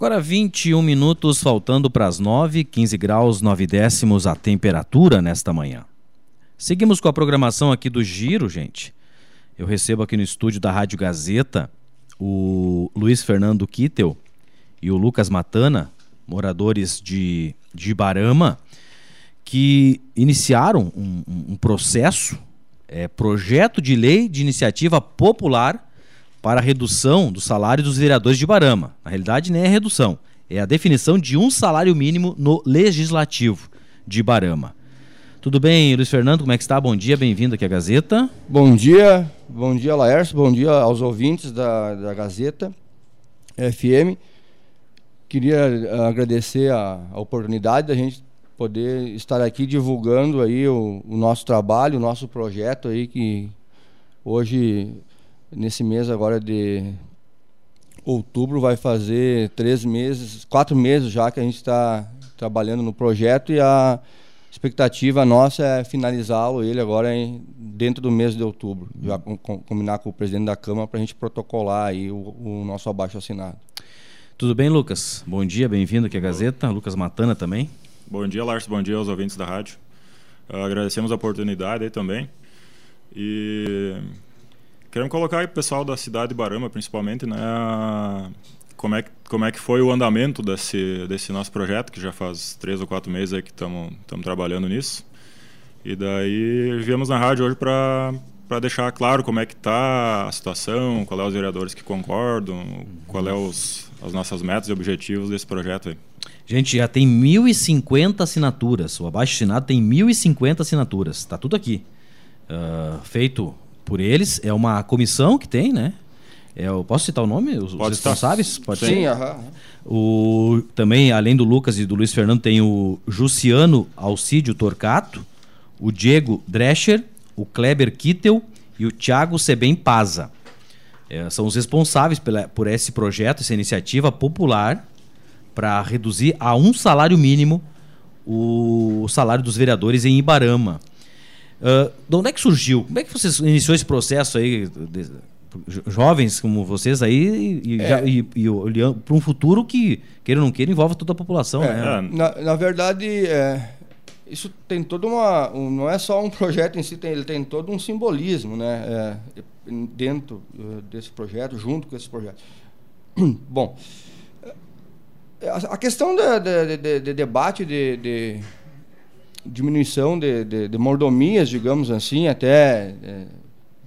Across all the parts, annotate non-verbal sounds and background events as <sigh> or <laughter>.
Agora 21 minutos, faltando para as 9, 15 graus, 9 décimos a temperatura nesta manhã. Seguimos com a programação aqui do Giro, gente. Eu recebo aqui no estúdio da Rádio Gazeta o Luiz Fernando Kittel e o Lucas Matana, moradores de, de Ibarama, que iniciaram um, um processo, é, projeto de lei de iniciativa popular para a redução do salário dos vereadores de Barama. Na realidade, nem é redução, é a definição de um salário mínimo no legislativo de Barama. Tudo bem, Luiz Fernando, como é que está? Bom dia, bem-vindo aqui à Gazeta. Bom dia, bom dia, Laércio, bom dia aos ouvintes da, da Gazeta FM. Queria eh, agradecer a, a oportunidade da gente poder estar aqui divulgando aí o, o nosso trabalho, o nosso projeto aí que hoje nesse mês agora de outubro vai fazer três meses, quatro meses já que a gente está trabalhando no projeto e a expectativa nossa é finalizá-lo ele agora em, dentro do mês de outubro, já com, com, combinar com o presidente da Câmara para a gente protocolar aí o, o nosso abaixo assinado. Tudo bem, Lucas? Bom dia, bem-vindo aqui à Gazeta. Lucas Matana também. Bom dia, Lars. Bom dia aos ouvintes da rádio. Uh, agradecemos a oportunidade aí também. E Queremos colocar aí o pessoal da cidade de Barama, principalmente, né? Como é, que, como é que foi o andamento desse, desse nosso projeto, que já faz três ou quatro meses aí que estamos trabalhando nisso. E daí viemos na rádio hoje para para deixar claro como é que está a situação, qual é os vereadores que concordam, qual é os, as nossas metas e objetivos desse projeto aí. Gente, já tem 1.050 assinaturas. O abaixo assinado tem 1.050 assinaturas. Está tudo aqui. Uh, feito por eles. É uma comissão que tem, né? É, eu posso citar o nome? Os, Pode responsáveis? Pode Sim, aham. O, também, além do Lucas e do Luiz Fernando, tem o Juciano Alcídio Torcato, o Diego Drescher, o Kleber Kittel e o Thiago Sebem Paza. É, são os responsáveis pela, por esse projeto, essa iniciativa popular para reduzir a um salário mínimo o salário dos vereadores em Ibarama. Uh, de onde é que surgiu? Como é que você iniciou esse processo aí? De, jovens como vocês aí e, é. e, e olhando para um futuro que, queira ou não queira, envolve toda a população. É, né? na, na verdade, é, isso tem todo uma. Um, não é só um projeto em si, tem, ele tem todo um simbolismo né, é, dentro uh, desse projeto, junto com esse projeto. <clears throat> Bom, a, a questão de, de, de, de debate de diminuição de, de, de, mordomias, digamos assim, até é,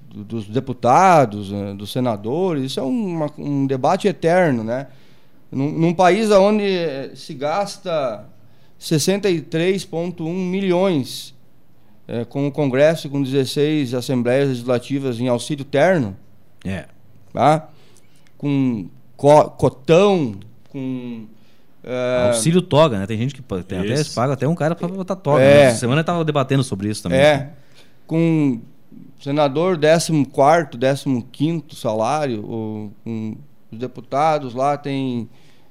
dos deputados, né, dos senadores. Isso é uma, um debate eterno, né? Num, num país onde se gasta 63,1 milhões é, com o Congresso, com 16 assembleias legislativas em auxílio terno, é. tá? com co cotão, com é... Auxílio toga, né? Tem gente que tem até paga até um cara para botar toga. É... Né? Essa semana eu tava debatendo sobre isso também. É. Com senador 14 15 salário, ou, os deputados lá tem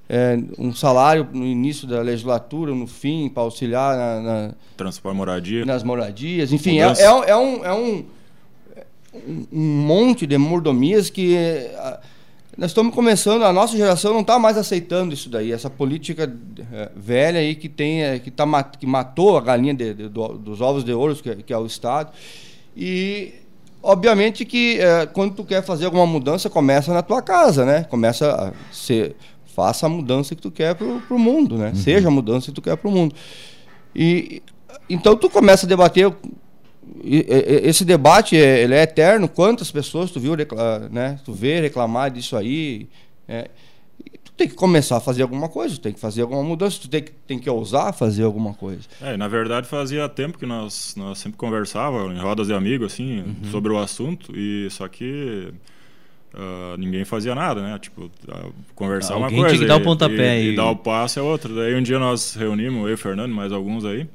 é, um salário no início da legislatura, no fim, para auxiliar na, na transporte moradia. nas moradias. Enfim, é, é, é, um, é um, um monte de mordomias que nós estamos começando, a nossa geração não está mais aceitando isso daí, essa política é, velha aí que tem, é, que, tá, que matou a galinha de, de, do, dos ovos de ouro, que, é, que, é o Estado. E, obviamente, que é, quando tu quer fazer alguma mudança, começa na tua casa, né? Começa a ser, faça a mudança que tu quer para o mundo, né? Uhum. Seja a mudança que tu quer para o mundo. E, então, tu começa a debater esse debate é, ele é eterno. Quantas pessoas tu viu, né? Tu vê reclamar disso aí? É, tu tem que começar a fazer alguma coisa, tu tem que fazer alguma mudança, tu tem que, tem que ousar fazer alguma coisa. É, na verdade fazia tempo que nós, nós sempre conversávamos em rodas de amigos assim uhum. sobre o assunto e só que Uh, ninguém fazia nada, né? Tipo, uh, conversar Alguém uma coisa. Tinha que dar o pontapé e, e, e dar o passo é outro. Daí um dia nós reunimos, eu e o Fernando, mais alguns aí,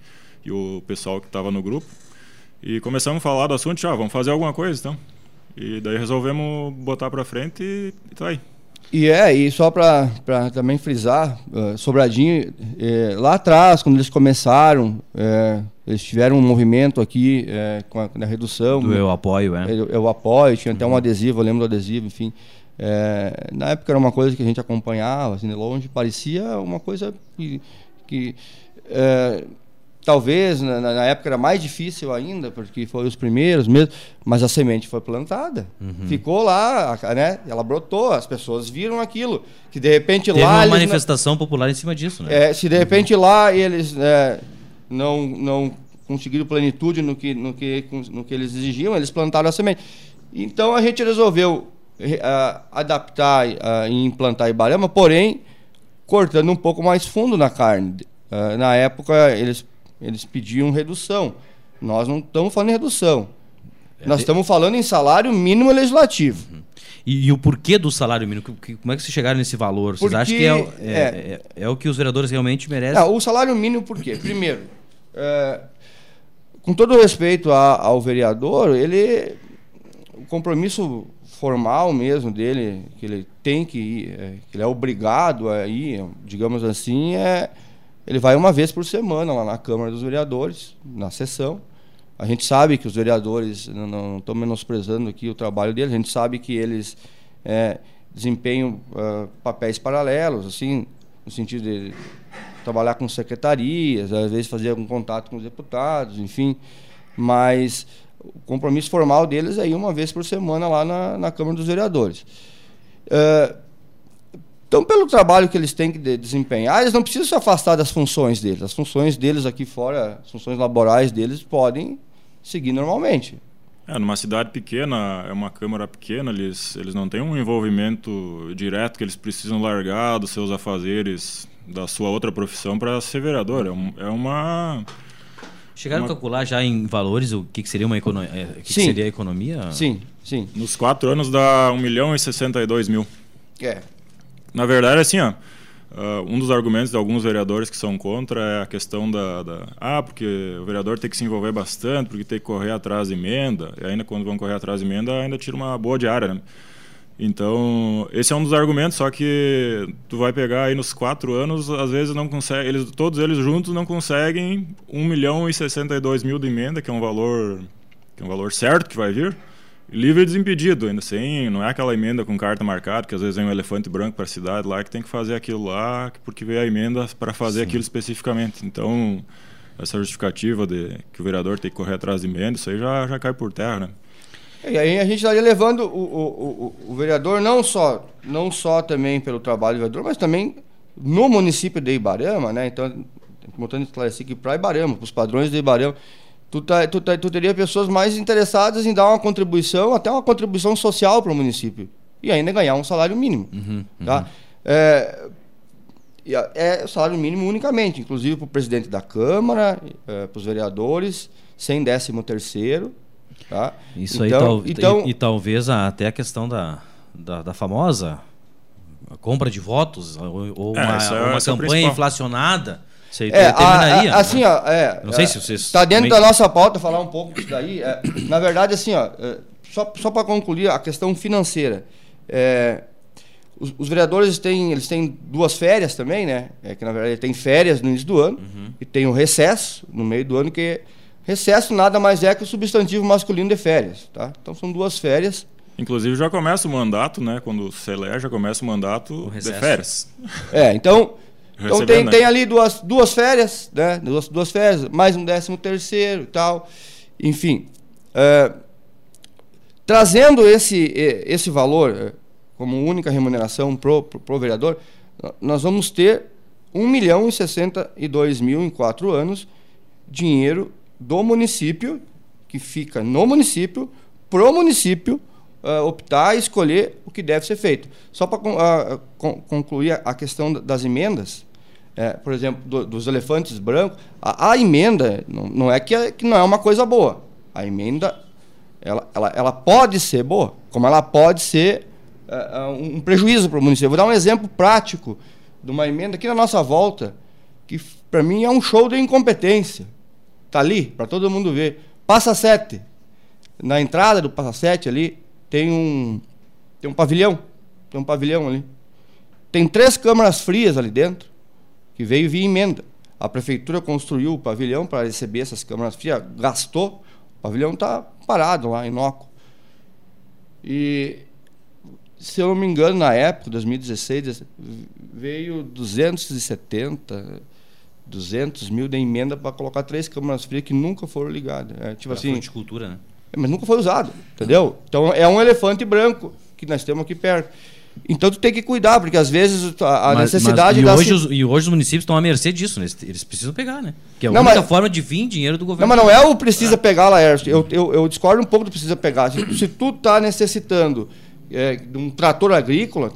e o pessoal que estava no grupo. E começamos a falar do assunto, já, vamos fazer alguma coisa então. E daí resolvemos botar para frente e, e tá aí. E é, e só para também frisar, uh, Sobradinho, é, lá atrás, quando eles começaram, é, eles tiveram um movimento aqui é, com a, redução. Do Eu Apoio, é? Eu, eu Apoio, tinha até um uhum. adesivo, eu lembro do adesivo, enfim. É, na época era uma coisa que a gente acompanhava, assim, de longe, parecia uma coisa que, que é, talvez na, na, época era mais difícil ainda, porque foi os primeiros mesmo, mas a semente foi plantada. Uhum. Ficou lá, né? Ela brotou, as pessoas viram aquilo. Que de repente Teve lá. uma manifestação popular em cima disso, né? É, se de repente uhum. lá eles é, não, não conseguiram plenitude no que, no, que, no que eles exigiam, eles plantaram a semente. Então a gente resolveu uh, adaptar uh, e implantar Ibarama, porém cortando um pouco mais fundo na carne. Uh, na época eles, eles pediam redução. Nós não estamos falando em redução. É Nós estamos falando em salário mínimo legislativo. Uhum. E, e, o porquê do salário mínimo? Como é que vocês chegaram nesse valor? Vocês Porque, acham que é, é, é, é, é, o que os vereadores realmente merecem? Não, o salário mínimo por quê? Primeiro, é, com todo respeito a, ao vereador, ele o compromisso formal mesmo dele, que ele tem que ir, que ele é obrigado a ir, digamos assim, é ele vai uma vez por semana lá na Câmara dos Vereadores, na sessão. A gente sabe que os vereadores, não estou menosprezando aqui o trabalho deles, a gente sabe que eles é, desempenham uh, papéis paralelos, assim, no sentido de trabalhar com secretarias, às vezes fazer algum contato com os deputados, enfim. Mas o compromisso formal deles é ir uma vez por semana lá na, na Câmara dos Vereadores. Uh, então, pelo trabalho que eles têm que desempenhar, eles não precisam se afastar das funções deles. As funções deles aqui fora, as funções laborais deles, podem seguir normalmente. É, numa cidade pequena, é uma Câmara pequena, eles, eles não têm um envolvimento direto que eles precisam largar dos seus afazeres, da sua outra profissão para ser vereador. É, um, é uma Chegaram uma... a calcular já em valores o que, que seria uma economia? É, que, que seria a economia? Sim, sim. Nos quatro anos dá 1 milhão e 62 mil. É. Na verdade, assim, ó, uh, um dos argumentos de alguns vereadores que são contra é a questão da, da, Ah, porque o vereador tem que se envolver bastante, porque tem que correr atrás de emenda. E ainda quando vão correr atrás de emenda, ainda tira uma boa diária, né? Então, esse é um dos argumentos, só que tu vai pegar aí nos quatro anos, às vezes não consegue, eles, todos eles juntos não conseguem 1 milhão e 62 mil de emenda, que é um valor, que é um valor certo que vai vir, livre e desimpedido, ainda sem, não é aquela emenda com carta marcada, que às vezes vem um elefante branco para a cidade lá, que tem que fazer aquilo lá, porque veio a emenda para fazer Sim. aquilo especificamente. Então, essa justificativa de que o vereador tem que correr atrás de emenda, isso aí já, já cai por terra, né? E aí a gente estaria levando o, o, o, o, vereador não só, não só também pelo trabalho do vereador, mas também no município de Ibarama, né? Então, botando esclarecer aqui para Ibarama, para os padrões de Ibarama, tu, tá, tu, tá, tu teria pessoas mais interessadas em dar uma contribuição, até uma contribuição social para o município. E ainda ganhar um salário mínimo. Uhum, uhum. Tá? É, é salário mínimo unicamente, inclusive para o presidente da Câmara, é, para os vereadores, sem décimo terceiro Tá? Isso então, aí, tal, então, e, e, talvez até a questão da, da, da famosa compra de votos, ou, ou é, uma, é, uma campanha inflacionada. Você é, terminaria. A, a, assim, ó, é, não sei se vocês. Está dentro também... da nossa pauta falar um pouco disso daí. É, <coughs> na verdade, assim, ó, é, só, só para concluir a questão financeira. É, os, os, vereadores têm, eles têm duas férias também, né? É que na verdade tem férias no início do ano uhum. e tem o um recesso no meio do ano que Recesso nada mais é que o substantivo masculino de férias, tá? Então são duas férias. Inclusive já começa o mandato, né? Quando se elege, já começa o mandato o de férias. É, então, então tem, né? tem ali duas, duas férias, né? Duas, duas férias, mais um décimo terceiro e tal. Enfim, é, trazendo esse, esse valor é, como única remuneração pro, pro, pro vereador, nós vamos ter 1 milhão e 62 mil em quatro anos, dinheiro do município, que fica no município, pro município uh, optar e escolher o que deve ser feito. Só para uh, con concluir a questão das emendas, é, por exemplo, do, dos elefantes brancos, a, a emenda não, não é que, é que, não é uma coisa boa. A emenda ela, ela, ela pode ser boa, como ela pode ser uh, um prejuízo para o município. Vou dar um exemplo prático de uma emenda aqui na nossa volta, que para mim é um show de incompetência. Tá ali para todo mundo ver. Passa 7. Na entrada do Passa 7 ali tem um tem um pavilhão, tem um pavilhão ali. Tem três câmaras frias ali dentro que veio via emenda. A prefeitura construiu o pavilhão para receber essas câmaras frias, gastou. O pavilhão está parado lá, inócuo. E se eu não me engano, na época, 2016, veio 270, 200 mil de emenda para colocar três câmaras frias que nunca foram ligadas. É, tipo assim, cultura, né? Mas nunca foi usado, entendeu? Então é um elefante branco que nós temos aqui perto. Então tu tem que cuidar, porque às vezes a, mas, necessidade mas, e, hoje os, e hoje os municípios estão à mercê disso, né? Eles precisam pegar, né? Que é a não, única mas, forma de vir dinheiro do governo. Não, mas não é o precisa pegar, Laércio. Eu, eu, eu discordo um pouco do precisa pegar. Se, se tu está necessitando é, de um trator agrícola,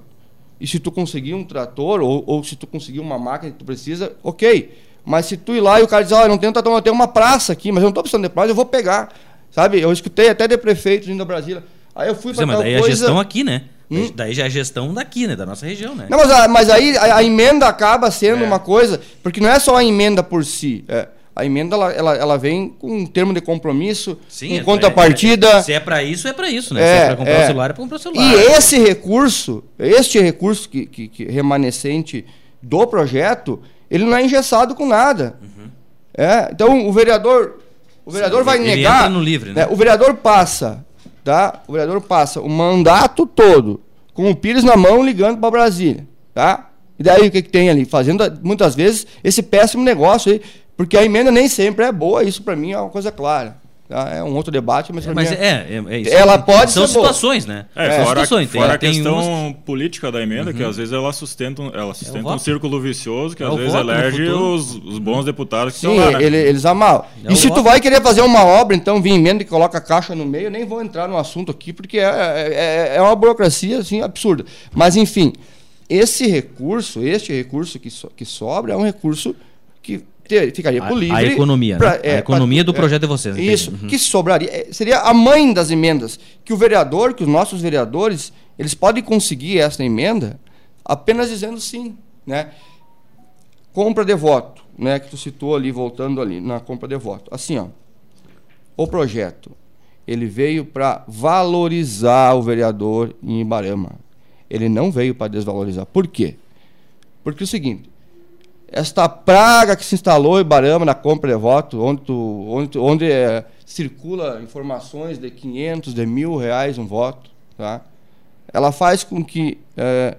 e se tu conseguir um trator, ou, ou se tu conseguir uma máquina que tu precisa, ok. Mas se tu ir lá e o cara diz, olha, não tenho trator, eu tenho uma praça aqui, mas eu não estou precisando de praça, eu vou pegar. Sabe? Eu escutei até de prefeitos indo a Brasília. Aí eu fui para Mas daí coisa... a gestão aqui, né? Hum? Daí já é a gestão daqui, né? Da nossa região, né? Não, mas, a, mas aí a, a, emenda acaba sendo é. uma coisa, porque não é só a emenda por si. É, a emenda ela, ela, ela, vem com um termo de compromisso, Sim, com é, contrapartida. É, se é para isso, é para isso, né? se é para comprar o é. celular, é para comprar o celular. E esse recurso, este recurso que, que, que, remanescente do projeto, ele não é engessado com nada. Uhum. É, então o vereador, o vereador Sim, vai ele negar. Entra no livre, né? o vereador passa tá? O vereador passa o mandato todo com o Pires na mão ligando para Brasília, tá? E daí o que, que tem ali? Fazendo muitas vezes esse péssimo negócio aí, porque a emenda nem sempre é boa, isso para mim é uma coisa clara. Tá? É um outro debate, mas, é, mas é, é, é, isso. Ela pode São situações, boa. né? É, é. São fora, situações. Fora tem, a questão uns... política da emenda, uhum. que às vezes ela sustenta, ela sustenta um círculo vicioso que às vezes elege os, os, bons deputados que Sim, estão lá, né? ele, eles amam. e se voto. tu vai querer fazer uma obra, então vir emenda e coloca a caixa no meio, nem vou entrar no assunto aqui, porque é, é, uma burocracia assim, absurda. Mas, enfim, esse recurso, este recurso que, so, que sobra, é um recurso ter, ficaria por livre. A economia, pra, né? é, a economia pra, do projeto é, de vocês. Isso, uhum. que sobraria. É, seria a mãe das emendas. Que o vereador, que os nossos vereadores, eles podem conseguir essa emenda apenas dizendo sim. Né? Compra de voto, né? que tu citou ali, voltando ali, na compra de voto. Assim, ó, o projeto, ele veio para valorizar o vereador em Ibarama. Ele não veio para desvalorizar. Por quê? Porque é o seguinte, esta praga que se instalou em Barama na compra de voto, onde, tu, onde, onde é, circula informações de 500, de mil reais um voto, tá? ela faz com que é,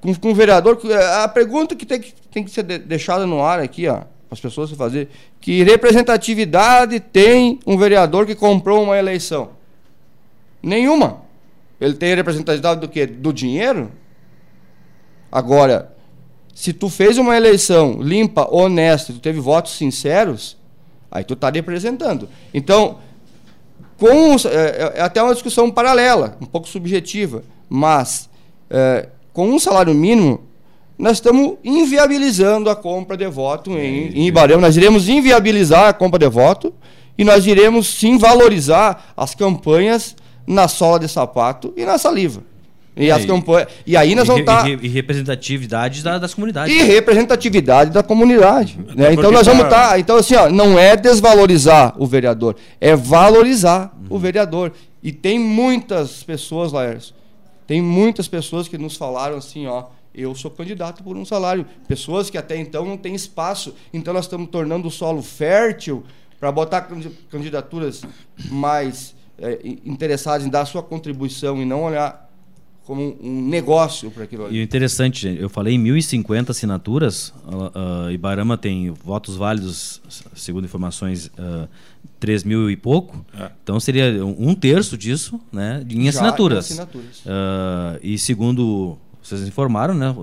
com, com o vereador é, a pergunta que tem que, tem que ser deixada no ar aqui, ó, para as pessoas fazer, que representatividade tem um vereador que comprou uma eleição? Nenhuma. Ele tem representatividade do quê? Do dinheiro? Agora, se tu fez uma eleição limpa, honesta, tu teve votos sinceros, aí tu está representando. Então, com é, é, até uma discussão paralela, um pouco subjetiva, mas é, com um salário mínimo, nós estamos inviabilizando a compra de voto em, em Ibarema. Nós iremos inviabilizar a compra de voto e nós iremos sim valorizar as campanhas na sola de sapato e na saliva. E, é, as campanhas, e aí nós vamos estar. Tá... E, representatividade da, das comunidades. E representatividade da comunidade. Né? Então nós vamos estar. Tá, então, assim, ó, não é desvalorizar o vereador, é valorizar uhum. o vereador. E tem muitas pessoas, Laércio, tem muitas pessoas que nos falaram assim, ó. Eu sou candidato por um salário. Pessoas que até então não têm espaço. Então nós estamos tornando o solo fértil para botar candidaturas mais é, interessadas em dar sua contribuição e não olhar como um negócio para aquilo ali. E o interessante, gente, eu falei em 1.050 assinaturas, uh, uh, Ibarama tem votos válidos, segundo informações, uh, 3 mil e pouco, é. então seria um terço disso né, em assinaturas. Em assinaturas. Uh, e segundo vocês informaram, né?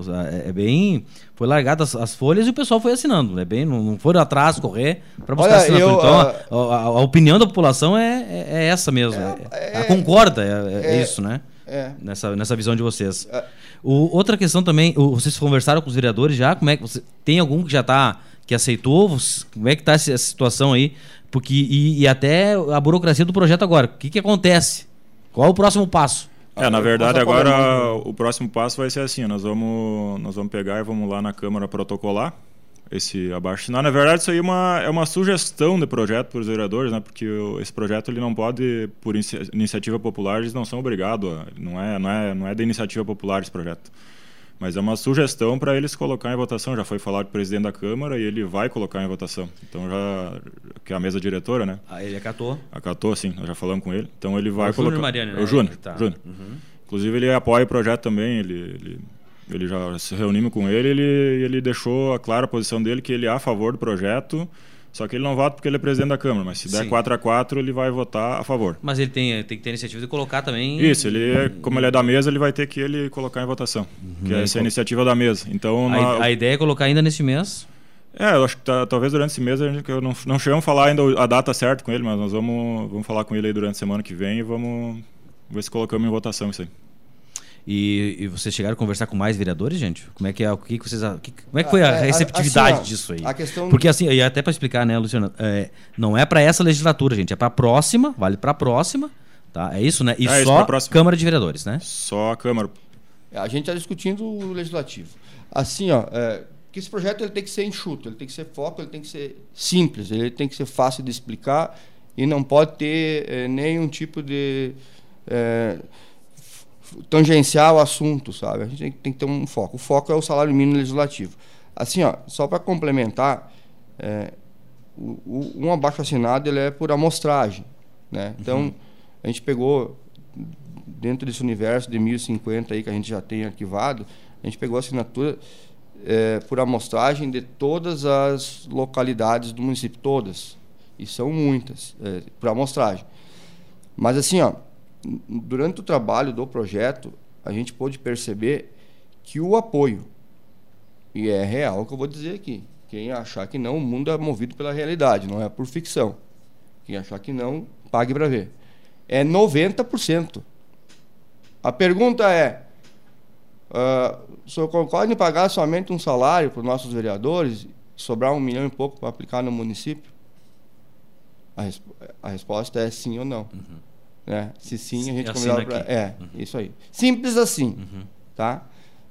É, é bem. Foi largado as, as, folhas e o pessoal foi assinando. É bem, não, não foram atrás correr para buscar Olha, assinatura. Eu, então, a, a, a, opinião da população é, é, é essa mesmo. É, é, concorda, é, é, isso, né? É. Nessa, nessa visão de vocês. É. O, outra questão também, o, vocês conversaram com os vereadores já? Como é que você tem algum que já está que aceitou? Como é que está essa situação aí? Porque e, e, até a burocracia do projeto agora. O que, que acontece? Qual é o próximo passo? É, na verdade, agora o próximo passo vai ser assim: nós vamos, nós vamos pegar e vamos lá na Câmara protocolar esse abaixo assinado. Na verdade, isso aí é uma, é uma sugestão de projeto para os vereadores, né? porque esse projeto ele não pode, por iniciativa popular, eles não são obrigados, a, não, é, não, é, não é da iniciativa popular esse projeto. Mas é uma sugestão para eles colocar em votação. Já foi falado o presidente da Câmara e ele vai colocar em votação. Então já. Que é a mesa diretora, né? Ah, ele acatou? Acatou, sim. Nós já falamos com ele. Então ele vai é o colocar. Júnior Mariani, né? É o Júnior. Tá. Júnior. Uhum. Inclusive ele apoia o projeto também, ele, ele, ele já se reunimos com ele, ele ele deixou a clara a posição dele que ele é a favor do projeto, só que ele não vota porque ele é presidente da Câmara, mas se der 4 a 4 ele vai votar a favor. Mas ele tem, tem que ter a iniciativa de colocar também. Isso, ele é, como ele é da mesa, ele vai ter que ele colocar em votação. Uhum. Que é essa é a iniciativa da mesa. Então, a, na... a ideia é colocar ainda neste mês. É, eu acho que tá, talvez durante esse mês a gente, eu não, não chegamos a falar ainda a data certa com ele, mas nós vamos, vamos falar com ele aí durante a semana que vem e vamos ver se colocamos em votação isso aí. E, e, vocês chegaram a conversar com mais vereadores, gente? Como é que é? O que, que vocês, que, como é que foi a, a receptividade assim, ó, disso aí? A questão Porque assim, e até para explicar, né, Luciano, é, não é para essa legislatura, gente, é para a próxima, vale para a próxima, tá? É isso, né? E é só Câmara de Vereadores, né? Só a Câmara. É, a gente está discutindo o legislativo. Assim, ó, é, que esse projeto ele tem que ser enxuto, ele tem que ser foco, ele tem que ser simples, ele tem que ser fácil de explicar e não pode ter é, nenhum tipo de é, tangenciar o assunto, sabe? A gente tem, tem, que ter um foco. O foco é o salário mínimo legislativo. Assim, ó, só para complementar, é, o, o, um abaixo assinado ele é por amostragem, né? Então uhum. a gente pegou dentro desse universo de 1050 aí que a gente já tem arquivado, a gente pegou a assinatura é, por amostragem de todas as localidades do município, todas, e são muitas, é, por amostragem. Mas assim, ó, durante o trabalho do projeto, a gente pôde perceber que o apoio, e é real o que eu vou dizer aqui, quem achar que não, o mundo é movido pela realidade, não é por ficção. Quem achar que não, pague para ver. É 90%. A pergunta é: uh, o senhor concorda em pagar somente um salário para os nossos vereadores, sobrar um milhão e pouco para aplicar no município? A, resp a resposta é sim ou não. Uhum. Né? Se sim, a gente convidava para. É, uhum. isso aí. Simples assim. Uhum. Tá?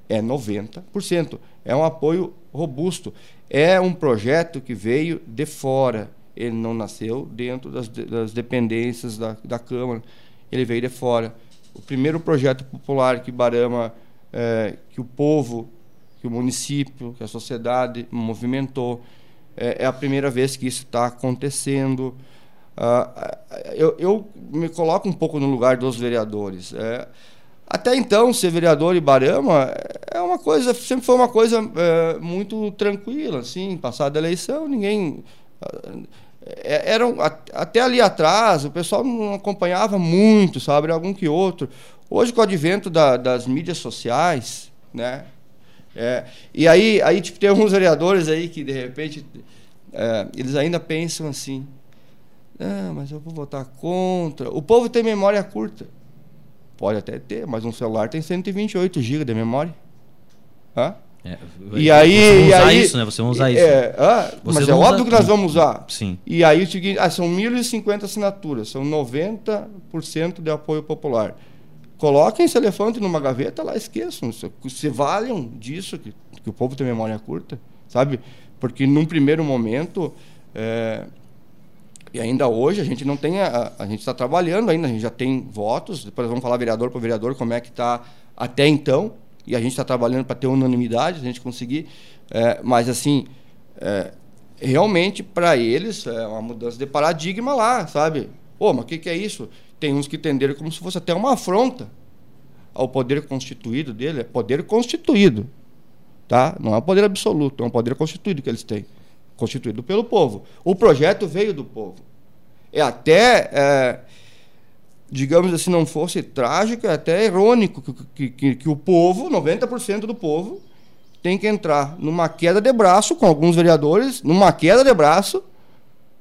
É 90%. É um apoio robusto. É um projeto que veio de fora. Ele não nasceu dentro das, das dependências da, da Câmara. Ele veio de fora. O primeiro projeto popular que Barama, é, que o povo, que o município, que a sociedade movimentou, é, é a primeira vez que isso está acontecendo. Uh, eu, eu, me coloco um pouco no lugar dos vereadores. É, até então, ser vereador em é uma coisa, sempre foi uma coisa é, muito tranquila, assim, passada a eleição, ninguém. É, eram, até ali atrás, o pessoal não acompanhava muito, sabe, algum que outro. Hoje, com o advento da, das mídias sociais, né? É, e aí, aí tipo, tem alguns vereadores aí que, de repente, é, eles ainda pensam assim, ah, mas eu vou votar contra. O povo tem memória curta. Pode até ter, mas um celular tem 128 GB de memória. Hã? É, e aí, você usar aí, isso, né? Você vai usar isso. É, ah, mas é óbvio que nós vamos usar. Sim. E aí o seguinte, ah, são 1.050 assinaturas, são 90% de apoio popular. Coloquem esse elefante numa gaveta lá, esqueçam. Se valham disso, que, que o povo tem memória curta, sabe? Porque num primeiro momento. É, e ainda hoje a gente não tem. A, a gente está trabalhando ainda, a gente já tem votos. Depois vamos falar vereador por vereador como é que está até então. E a gente está trabalhando para ter unanimidade, a gente conseguir. É, mas assim, é, realmente para eles é uma mudança de paradigma lá, sabe? Pô, mas o que, que é isso? Tem uns que entenderam como se fosse até uma afronta ao poder constituído dele. É poder constituído, tá? Não é um poder absoluto, é um poder constituído que eles têm constituído pelo povo. O projeto veio do povo. É até, é, digamos assim, não fosse trágico, é até irônico que, que, que o povo, 90% do povo, tem que entrar numa queda de braço com alguns vereadores, numa queda de braço,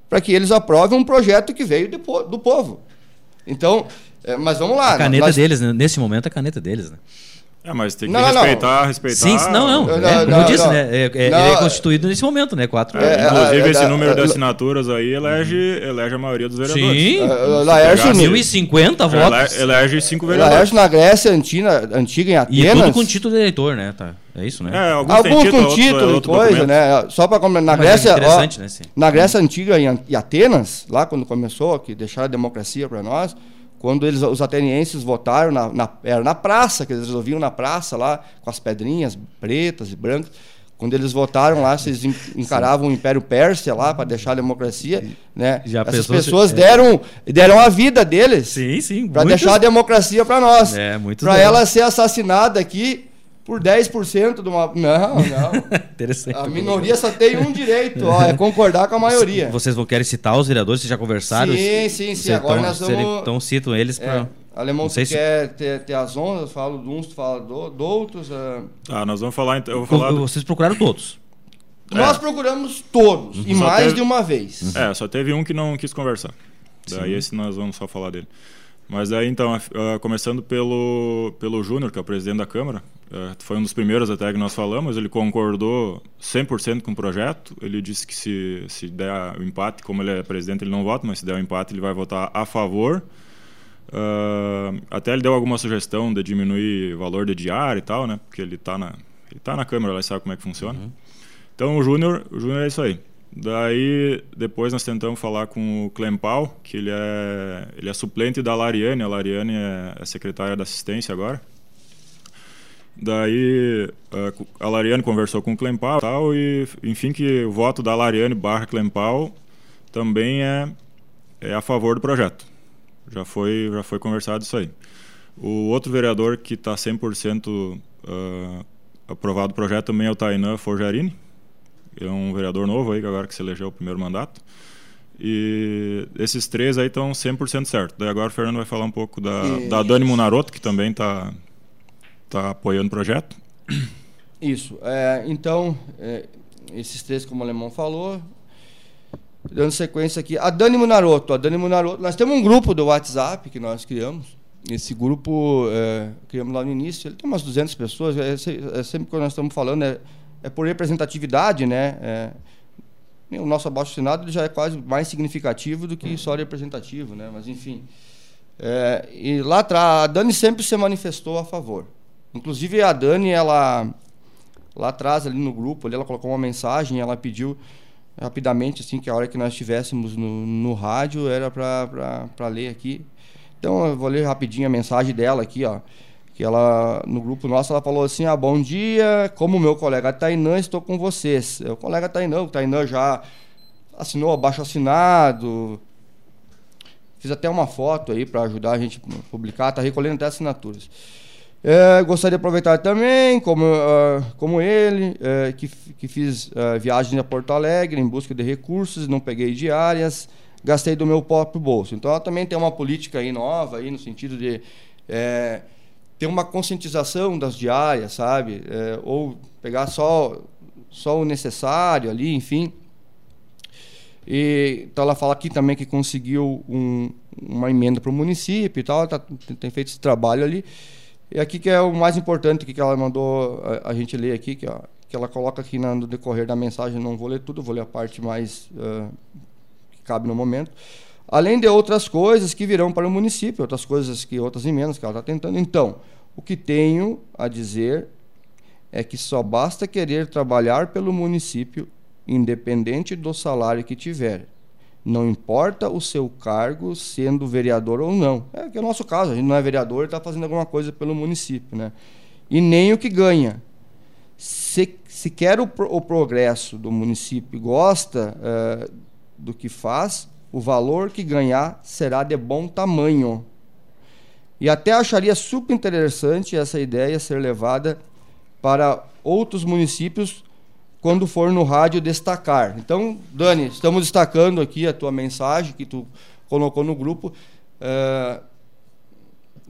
para que eles aprovem um projeto que veio de, do povo. Então, é, mas vamos lá. A caneta nós... deles, né? nesse momento, a caneta deles, né? É, mas tem que não, respeitar, não. respeitar. Sim, não, não. não, é, como eu disse, né? É, é, ele é constituído nesse momento, né? Quatro. É, é inclusive, esse número de assinaturas aí elege, elege a maioria dos vereadores. Sim. Laércio 1050 votos. Elege cinco vereadores. Laércio na Grécia antiga, antiga em Atenas. E tudo com título de eleitor, né? Tá. É isso, né? É, alguns, alguns título, com título e coisa, documento. né? Só para na Grécia, ó, né? na Grécia antiga em Atenas, lá quando começou, que deixaram a democracia para nós, quando eles, os atenienses votaram, na, na, era na praça, que eles resolviam na praça lá, com as pedrinhas pretas e brancas. quando eles votaram lá, vocês encaravam Sim. o Império Pérsia lá para deixar a democracia, né? Já Essas pessoas se... deram, deram a vida deles. Sim, sim. Para deixar a democracia para nós. É, Para ela ser assassinada aqui por 10% de uma. Não, não. <laughs> Interessante. A minoria só tem um direito, ó, é concordar com a maioria. Vocês vão querer citar os vereadores? Vocês já conversaram? Sim, sim, sim. Agora nós vamos. Então citam eles para. É. Alemão, tu se... quer ter, ter, as ondas, falo de uns, tu fala do, de outros. É... Ah, nós vamos falar então. Eu vou falar... Vocês procuraram todos. Nós é. procuramos todos, uhum. e só mais teve... de uma vez. Uhum. É, só teve um que não quis conversar. Daí Sim. esse nós vamos só falar dele. Mas aí então, uh, começando pelo, pelo Júnior, que é o presidente da Câmara, uh, foi um dos primeiros até que nós falamos, ele concordou 100% com o projeto, ele disse que se, se der o empate, como ele é presidente ele não vota, mas se der o empate ele vai votar a favor. Uh, até ele deu alguma sugestão de diminuir o valor de diário e tal, né? Porque ele está na, ele tá na Câmara, ele sabe como é que funciona. Uhum. Então o Júnior, o Júnior é isso aí. Daí, depois nós tentamos falar com o Clempal, que ele é, ele é suplente da Lariane, a Lariane é, é secretária da assistência agora. Daí a Lariane conversou com o Clempal e tal, e enfim que o voto da Lariane barra Clempal também é, é a favor do projeto. Já foi, já foi conversado isso aí. O outro vereador que está 100% uh, aprovado o projeto também é o Tainan Forjarini, é um vereador novo aí, agora que se elegeu o primeiro mandato. E esses três aí estão 100% certo. Daí agora o Fernando vai falar um pouco da, da Dani Munaroto, que também está tá apoiando o projeto. Isso. É, então, é, esses três, como o Alemão falou, dando sequência aqui. A Dani Munaroto. A Dani Munaroto. Nós temos um grupo do WhatsApp que nós criamos. Esse grupo é, criamos lá no início. Ele tem umas 200 pessoas. É, é sempre que nós estamos falando, é, é por representatividade, né? É, o nosso abaixo assinado já é quase mais significativo do que só representativo, né? Mas enfim. É, e lá atrás, a Dani sempre se manifestou a favor. Inclusive a Dani, ela lá atrás ali no grupo, ali, ela colocou uma mensagem, ela pediu rapidamente assim que a hora que nós estivéssemos no, no rádio era para ler aqui. Então eu vou ler rapidinho a mensagem dela aqui, ó que ela no grupo nosso ela falou assim: "Ah, bom dia, como meu colega Tainã, estou com vocês". O colega Tainã, o Tainã já assinou abaixo assinado. Fiz até uma foto aí para ajudar a gente a publicar, tá recolhendo até assinaturas. É, gostaria de aproveitar também, como, uh, como ele, uh, que, que fiz uh, viagens a Porto Alegre em busca de recursos, não peguei diárias, gastei do meu próprio bolso. Então ela também tem uma política aí nova, aí, no sentido de é, ter uma conscientização das diárias, sabe? É, ou pegar só, só o necessário ali, enfim. E, então ela fala aqui também que conseguiu um, uma emenda para o município e tal, tá, tem feito esse trabalho ali. E aqui que é o mais importante que ela mandou a, a gente ler aqui, que, ó, que ela coloca aqui no decorrer da mensagem, não vou ler tudo, vou ler a parte mais uh, que cabe no momento além de outras coisas que virão para o município, outras coisas que outras emendas que ela está tentando. Então, o que tenho a dizer é que só basta querer trabalhar pelo município, independente do salário que tiver. Não importa o seu cargo, sendo vereador ou não. É que é o nosso caso, a gente não é vereador está fazendo alguma coisa pelo município. Né? E nem o que ganha. Se, se quer o, o progresso do município e gosta uh, do que faz, o valor que ganhar será de bom tamanho. E até acharia super interessante essa ideia ser levada para outros municípios quando for no rádio destacar. Então, Dani, estamos destacando aqui a tua mensagem que tu colocou no grupo. Uh,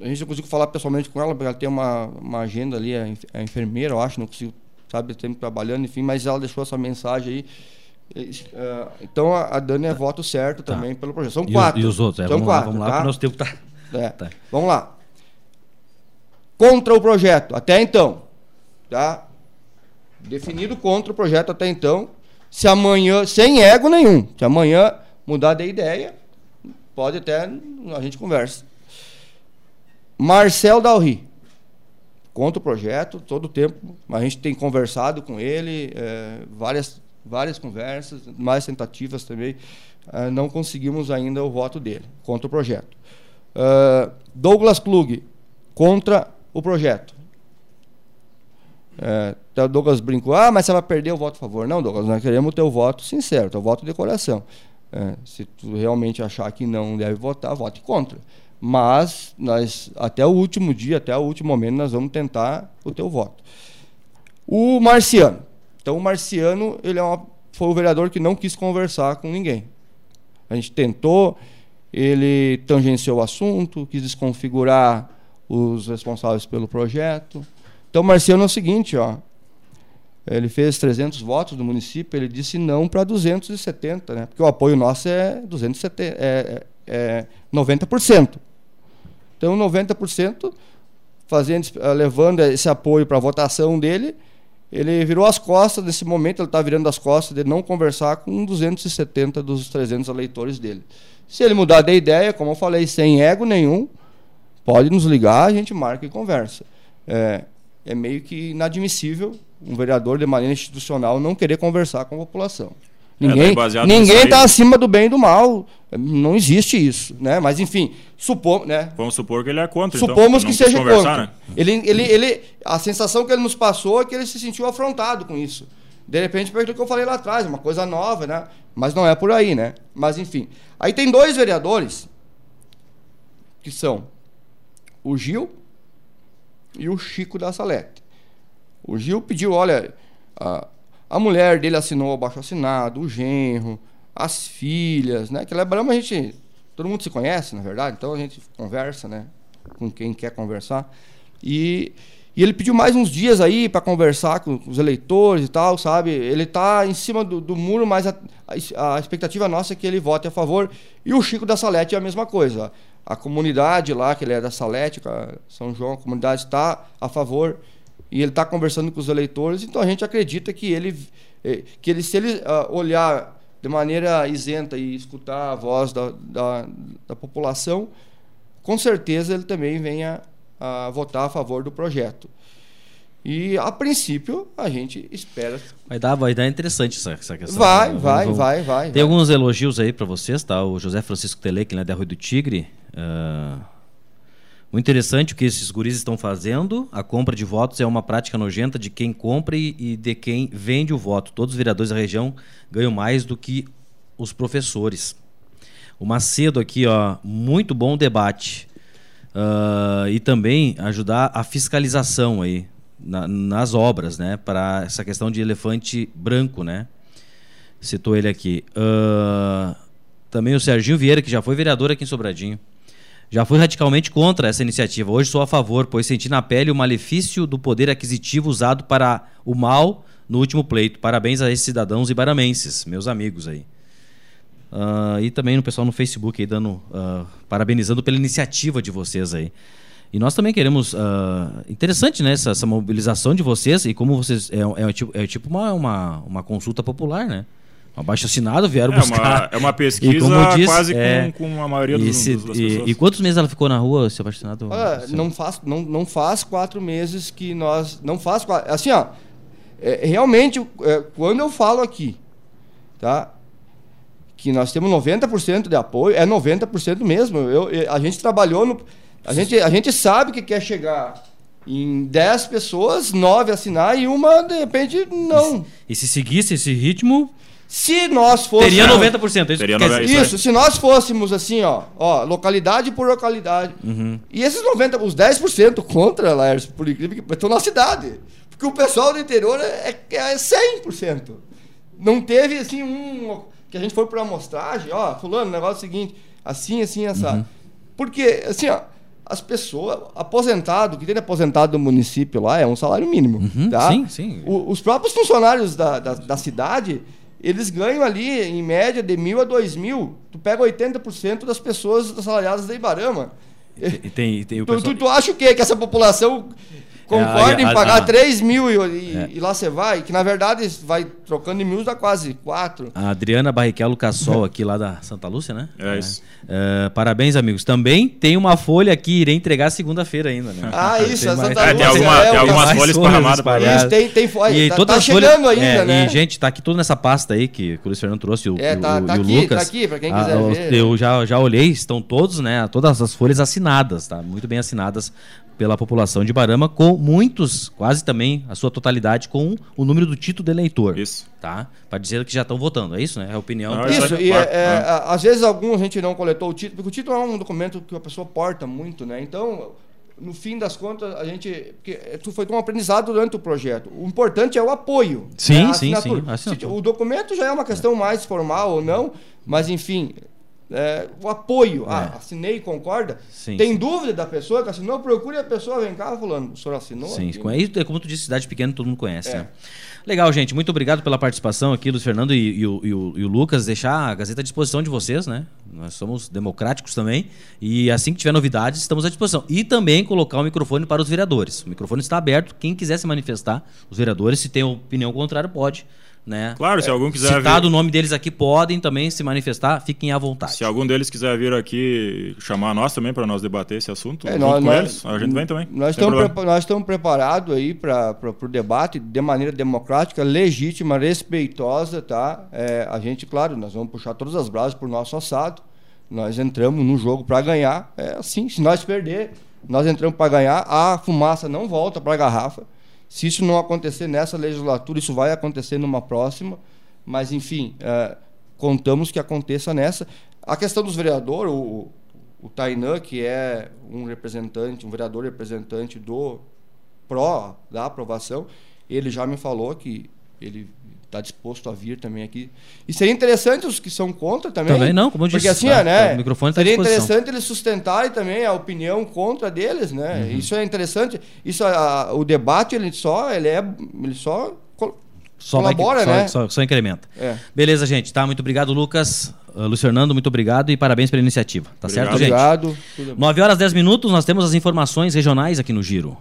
a gente não conseguiu falar pessoalmente com ela, porque ela tem uma, uma agenda ali, é, é enfermeira, eu acho, não consigo, sabe, tempo trabalhando, enfim, mas ela deixou essa mensagem aí Uh, então a, Dani é voto certo tá. também pelo projeto. São quatro. E, os outros? É, São vamos quatro. Lá, vamos lá, tá? nosso tempo tá. É. tá. Vamos lá. Contra o projeto, até então. Tá? Definido contra o projeto até então. Se amanhã, sem ego nenhum, se amanhã mudar de ideia, pode até a gente conversa. Marcel Dalri. Contra o projeto, todo o tempo. A gente tem conversado com ele, é, várias várias conversas, mais tentativas também, uh, não conseguimos ainda o voto dele contra o projeto. Uh, Douglas Klug contra o projeto. É, Douglas brincou, ah, mas você vai perder o voto a favor. Não, Douglas, nós queremos o teu voto sincero, teu voto de coração. É, se tu realmente achar que não deve votar, vote contra. Mas nós, até o último dia, até o último momento, nós vamos tentar o teu voto. O Marciano. Então, o Marciano ele é uma, foi o vereador que não quis conversar com ninguém. A gente tentou, ele tangenciou o assunto, quis desconfigurar os responsáveis pelo projeto. Então, Marciano é o seguinte, ó, ele fez 300 votos do município, ele disse não para 270, né? Porque o apoio nosso é 270, é, é, é 90%. Então, 90% fazendo, levando esse apoio para a votação dele, ele virou as costas, nesse momento ele está virando as costas de não conversar com 270 dos 300 eleitores dele. Se ele mudar de ideia, como eu falei, sem ego nenhum, pode nos ligar, a gente marca e conversa. É, é meio que inadmissível um vereador, de maneira institucional, não querer conversar com a população. É, ninguém é, ninguém está acima do bem e do mal. Não existe isso, né? Mas enfim, supomos, né? Vamos supor que ele é contra. Então, Supomos então, que seja contra. Né? Ele, ele, ele, a sensação que ele nos passou é que ele se sentiu afrontado com isso. De repente, pelo que eu falei lá atrás, uma coisa nova, né? Mas não é por aí, né? Mas enfim. Aí tem dois vereadores que são o Gil e o Chico da Salete. O Gil pediu, olha, a, a mulher dele assinou o abaixo assinado, o genro, as filhas, né? Que lembramos a gente, todo mundo se conhece, na verdade, então a gente conversa, né? Com quem quer conversar. E, e ele pediu mais uns dias aí para conversar com os eleitores e tal, sabe? Ele está em cima do, do muro, mas a, a, expectativa nossa é que ele vote a favor. E o Chico da Salete é a mesma coisa. A comunidade lá, que ele é da Salete, São João, a comunidade está a favor e ele está conversando com os eleitores, então a gente acredita que ele, eh, que ele se ele uh, olhar de maneira isenta e escutar a voz da, da, da população, com certeza ele também venha a votar a favor do projeto. E a princípio a gente espera. Vai dar, vai dar interessante essa, essa questão. Vai, né? vai, vamos, vai, vai. Tem vai. alguns elogios aí para vocês, tá? O José Francisco Teleque, lá da Rui do Tigre. Uh o interessante é que esses guris estão fazendo, a compra de votos é uma prática nojenta de quem compra e de quem vende o voto. Todos os vereadores da região ganham mais do que os professores. O Macedo aqui, ó, muito bom debate. Uh, e também ajudar a fiscalização aí na, nas obras, né? Para essa questão de elefante branco, né? Citou ele aqui. Uh, também o Serginho Vieira, que já foi vereador aqui em Sobradinho. Já fui radicalmente contra essa iniciativa. Hoje sou a favor, pois senti na pele o malefício do poder aquisitivo usado para o mal no último pleito. Parabéns a esses cidadãos ibaramenses, meus amigos aí. Uh, e também no pessoal no Facebook aí dando uh, parabenizando pela iniciativa de vocês aí. E nós também queremos. Uh, interessante, né? Essa, essa, mobilização de vocês e como vocês. É, é, tipo, é tipo uma, uma, uma consulta popular, né? um abaixo assinado, vieram é buscar. Uma, é uma <laughs> pesquisa disse, quase é, com, com, a maioria dos, se, dos, das e, pessoas. E quantos meses ela ficou na rua, seu abaixo assinado? Ah, não, faz, não, não faz quatro meses que nós. Não faz quatro. Assim, ó. É, realmente, é, quando eu falo aqui, tá? Que nós temos 90% de apoio, é 90% mesmo. Eu, a gente trabalhou no. A gente, a gente sabe que quer chegar em 10 pessoas, 9 assinar e uma, de repente, não. E se seguisse esse ritmo, se nós fôssemos. Teria 90%. Isso, Teria 90%. isso se nós fôssemos assim, ó, ó, localidade por localidade. Uhum. E esses 90%, os 10% contra, Laércio, por incrível que estão na cidade. Porque o pessoal do interior é, é 100%. Não teve assim um. Que a gente foi para amostragem, ó, fulano, o negócio é o seguinte, assim, assim, essa. Uhum. Porque, assim, ó, as pessoas, aposentado, que tem aposentado no município lá, é um salário mínimo. Uhum, tá? Sim, sim. O, os próprios funcionários da, da, da cidade eles ganham ali, em média, de mil a dois mil. Tu pega 80% das pessoas assalariadas da Ibarama. E tem, e tem tu, pessoal... tu, tu acha o quê? Que essa população concorda é, em pagar a, 3 mil e, é. e, lá você vai, que na verdade vai trocando em mil dá quase 4. A Adriana Barrichello Cassol, aqui lá da Santa Lúcia, né? É, isso. É, parabéns, amigos. Também tem uma folha aqui, irei entregar segunda-feira ainda, né? Ah, isso, a Santa. Lúcia. tem, alguma, é, tem algumas folhas esparramadas. Isso, tem, tem folha. E tá, tá chegando folhas, ainda, é, né? E, gente, tá aqui tudo nessa pasta aí que, que o Luiz Fernando trouxe, o, é, tá, o, tá e o aqui, Lucas. Tá aqui, pra quem quiser ah, ver. Eu já, já olhei, estão todos, né? Todas as folhas assinadas, tá? Muito bem assinadas pela população de Barama, com muitos, quase também a sua totalidade, com o número do título de eleitor. Isso. Tá? Para dizer que já estão votando, é isso, né? É a opinião. Não, isso, e é, é, às vezes alguns a gente não coletou o título, porque o título é um documento que a pessoa porta muito, né? Então, no fim das contas, a gente. Porque foi um aprendizado durante o projeto. O importante é o apoio. Sim, né? sim, sim. O documento já é uma questão mais formal ou não, mas enfim, é, o apoio. Ah, é. Ah, assinei, concorda? Sim, Tem sim. dúvida da pessoa que assinou? Procure a pessoa, vem cá, falando, o senhor assinou? Sim, aqui? é como tu disse, cidade pequena todo mundo conhece. É. Né? Legal, gente. Muito obrigado pela participação aqui, Luiz Fernando e, e, e, o, e, o, Lucas. Deixar a Gazeta à disposição de vocês, né? Nós somos democráticos também. E assim que tiver novidades, estamos à disposição. E também colocar o microfone para os vereadores. O microfone está aberto. Quem quiser se manifestar, os vereadores, se tem opinião contrária, pode né? Claro, se algum quiser Citado vir... o nome deles aqui, podem também se manifestar, fiquem à vontade. Se algum deles quiser vir aqui chamar nós também para nós debater esse assunto, é, nós, nós, eles, a gente vem também. Nós estamos, nós estamos preparados aí para o debate de maneira democrática, legítima, respeitosa, tá? É, a gente, claro, nós vamos puxar todas as brasas por nosso assado. Nós entramos no jogo para ganhar. É assim, se nós perder, nós entramos para ganhar, a fumaça não volta para a garrafa. Se isso não acontecer nessa legislatura, isso vai acontecer numa próxima, mas, enfim, é, contamos que aconteça nessa. A questão dos vereadores, o, o Tainan, que é um representante, um vereador representante do PRO, da aprovação, ele já me falou que ele está disposto a vir também aqui. E seria interessante os que são contra também. Também não, como eu disse. Porque assim, tá, né? O microfone tá seria interessante eles sustentarem também a opinião contra deles, né? Uhum. Isso é interessante. Isso, a, o debate ele só, ele é, ele só só colabora, vai, né? Só, só, só incrementa. É. Beleza, gente. Tá, muito obrigado, Lucas. Uh, Luiz Fernando, muito obrigado e parabéns pela iniciativa. Tá obrigado. certo, gente? Obrigado. 9 horas 10 minutos, nós temos as informações regionais aqui no Giro.